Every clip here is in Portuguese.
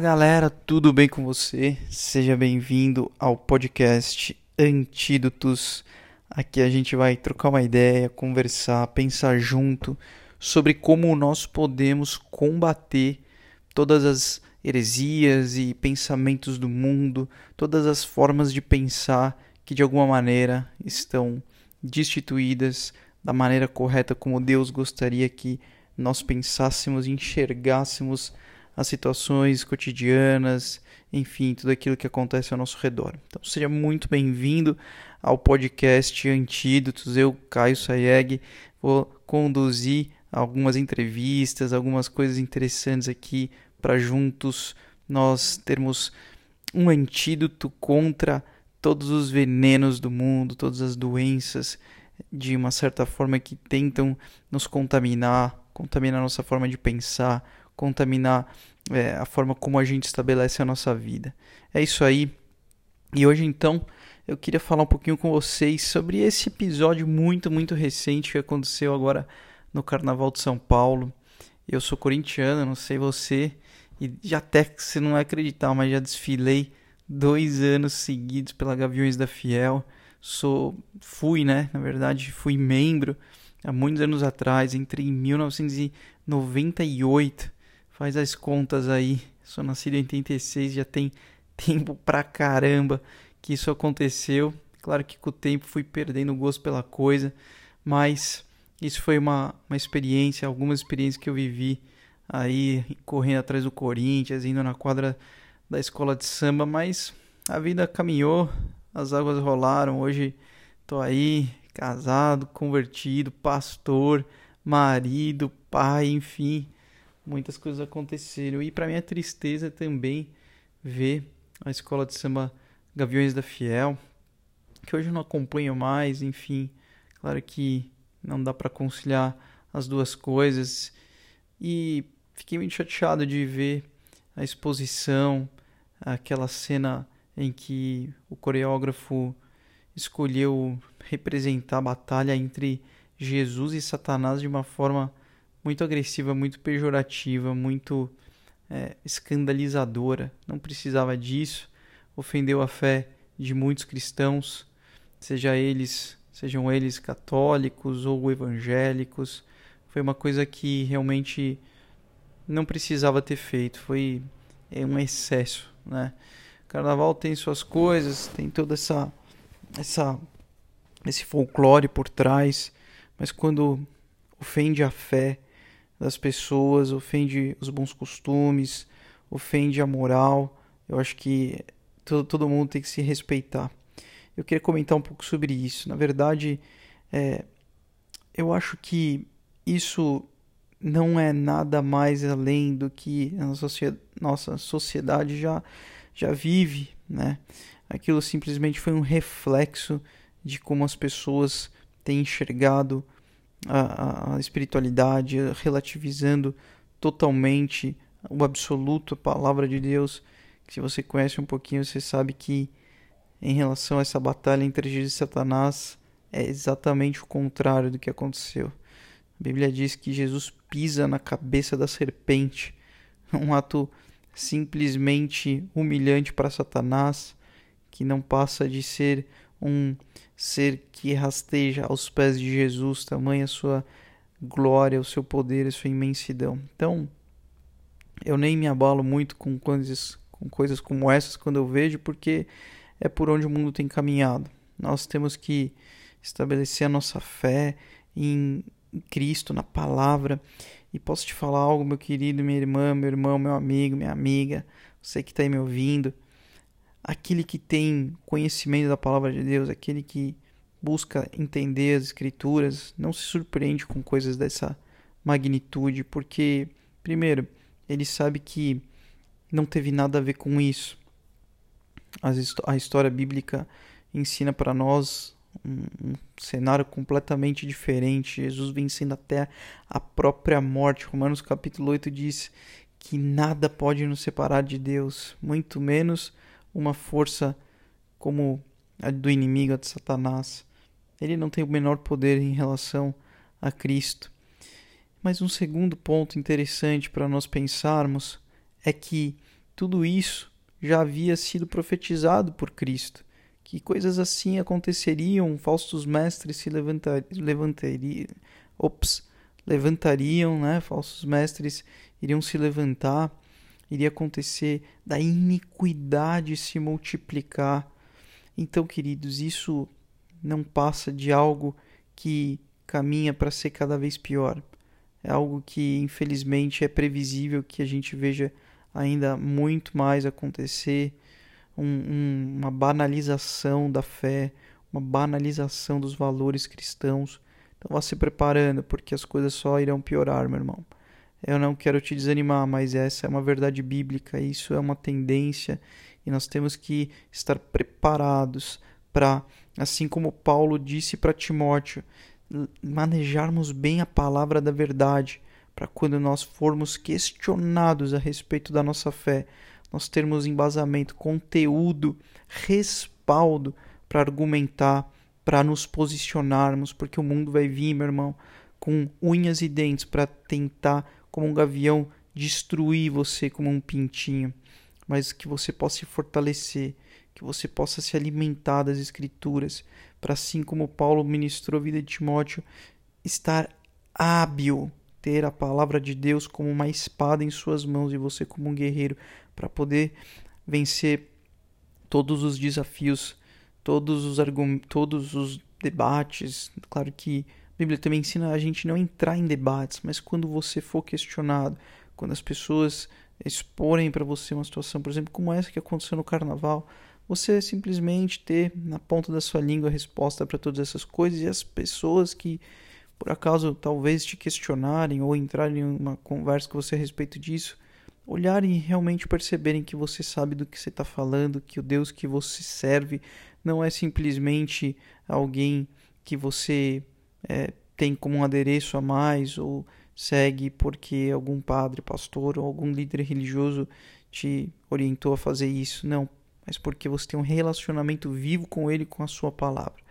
Galera, tudo bem com você? Seja bem-vindo ao podcast Antídotos. Aqui a gente vai trocar uma ideia, conversar, pensar junto sobre como nós podemos combater todas as heresias e pensamentos do mundo, todas as formas de pensar que de alguma maneira estão destituídas da maneira correta como Deus gostaria que nós pensássemos e enxergássemos as situações cotidianas, enfim, tudo aquilo que acontece ao nosso redor. Então seja muito bem-vindo ao podcast Antídotos. Eu, Caio Sayeg, vou conduzir algumas entrevistas, algumas coisas interessantes aqui para juntos nós termos um antídoto contra todos os venenos do mundo, todas as doenças de uma certa forma que tentam nos contaminar, contaminar nossa forma de pensar, contaminar é, a forma como a gente estabelece a nossa vida. É isso aí. E hoje então eu queria falar um pouquinho com vocês sobre esse episódio muito, muito recente que aconteceu agora no Carnaval de São Paulo. Eu sou corintiano, não sei você, e já até que você não vai acreditar, mas já desfilei dois anos seguidos pela Gaviões da Fiel. Sou, fui, né? Na verdade, fui membro há muitos anos atrás, entrei em 1998. Faz as contas aí. Sou nascido em 86, já tem tempo pra caramba que isso aconteceu. Claro que com o tempo fui perdendo o gosto pela coisa, mas isso foi uma, uma experiência, algumas experiências que eu vivi aí correndo atrás do Corinthians, indo na quadra da escola de samba, mas a vida caminhou, as águas rolaram. Hoje tô aí casado, convertido, pastor, marido, pai, enfim, muitas coisas aconteceram. E para minha tristeza também ver a escola de samba Gaviões da Fiel, que hoje eu não acompanho mais, enfim, claro que não dá para conciliar as duas coisas. E fiquei muito chateado de ver a exposição, aquela cena em que o coreógrafo escolheu representar a batalha entre Jesus e Satanás de uma forma muito agressiva, muito pejorativa, muito é, escandalizadora. Não precisava disso. Ofendeu a fé de muitos cristãos, seja eles, sejam eles católicos ou evangélicos. Foi uma coisa que realmente não precisava ter feito. Foi é, um excesso, né? Carnaval tem suas coisas, tem toda essa essa esse folclore por trás, mas quando ofende a fé das pessoas, ofende os bons costumes, ofende a moral, eu acho que todo, todo mundo tem que se respeitar. Eu queria comentar um pouco sobre isso. Na verdade, é, eu acho que isso não é nada mais além do que a nossa sociedade já, já vive, né? Aquilo simplesmente foi um reflexo de como as pessoas têm enxergado a, a espiritualidade, relativizando totalmente o absoluto, a palavra de Deus. Se você conhece um pouquinho, você sabe que em relação a essa batalha entre Jesus e Satanás é exatamente o contrário do que aconteceu. A Bíblia diz que Jesus pisa na cabeça da serpente, um ato simplesmente humilhante para Satanás, que não passa de ser um ser que rasteja aos pés de Jesus, tamanha sua glória, o seu poder, a sua imensidão. Então, eu nem me abalo muito com coisas, com coisas como essas quando eu vejo, porque é por onde o mundo tem caminhado. Nós temos que estabelecer a nossa fé em Cristo, na palavra. E posso te falar algo, meu querido, minha irmã, meu irmão, meu amigo, minha amiga, você que está aí me ouvindo aquele que tem conhecimento da palavra de Deus, aquele que busca entender as escrituras, não se surpreende com coisas dessa magnitude, porque, primeiro, ele sabe que não teve nada a ver com isso. A história bíblica ensina para nós um, cenário completamente diferente. Jesus vencendo até a própria morte. Romanos capítulo 8 diz que nada pode nos separar de Deus, muito menos uma força como a do inimigo, a de Satanás. Ele não tem o menor poder em relação a Cristo. Mas um segundo ponto interessante para nós pensarmos é que tudo isso já havia sido profetizado por Cristo, que coisas assim aconteceriam, falsos mestres se levantar, levantariam, ops, levantariam, né? Falsos mestres iriam se levantar, iria acontecer da iniquidade se multiplicar. Então, queridos, isso não passa de algo que caminha para ser cada vez pior. É algo que, infelizmente, é previsível que a gente veja ainda muito mais acontecer um, um, uma banalização da fé, uma banalização dos valores cristãos. Então vá se preparando, porque as coisas só irão piorar, meu irmão. Eu não quero te desanimar, mas essa é uma verdade bíblica, isso é uma tendência e nós temos que estar preparados para, assim como Paulo disse para Timóteo, manejarmos bem a palavra da verdade, para quando nós formos questionados a respeito da nossa fé, nós termos embasamento, conteúdo, respaldo para argumentar, para nos posicionarmos, porque o mundo vai vir, meu irmão, com unhas e dentes para tentar, como um gavião, destruir você como um pintinho, mas que você possa se fortalecer, que você possa se alimentar das Escrituras, para assim como Paulo ministrou a vida de Timóteo, estar hábil ter a palavra de Deus como uma espada em suas mãos e você como um guerreiro para poder vencer todos os desafios, todos os todos os debates. Claro que Bíblia também ensina a gente não entrar em debates, mas quando você for questionado, quando as pessoas exporem para você uma situação, por exemplo, como essa que aconteceu no carnaval, você simplesmente ter na ponta da sua língua a resposta para todas essas coisas e as pessoas que por acaso talvez te questionarem ou entrarem em uma conversa com você a respeito disso, olharem e realmente perceberem que você sabe do que você está falando, que o Deus que você serve não é simplesmente alguém que você é, tem como um adereço a mais ou segue porque algum padre, pastor ou algum líder religioso te orientou a fazer isso. Não, mas porque você tem um relacionamento vivo com ele, com a sua palavra.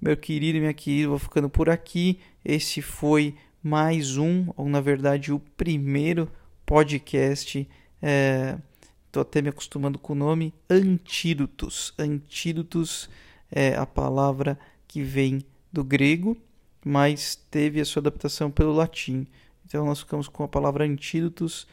Meu querido e minha querida, vou ficando por aqui. Esse foi mais um, ou na verdade o primeiro podcast. Estou é, até me acostumando com o nome Antídotos. Antídotos é a palavra que vem do grego, mas teve a sua adaptação pelo latim. Então nós ficamos com a palavra antídotos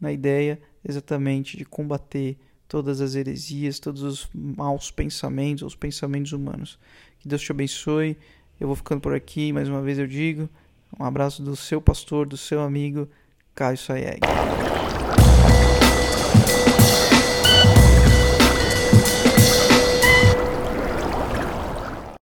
na ideia exatamente de combater todas as heresias, todos os maus pensamentos, os pensamentos humanos. Que Deus te abençoe. Eu vou ficando por aqui, mais uma vez eu digo. Um abraço do seu pastor, do seu amigo, Caio Sayeg.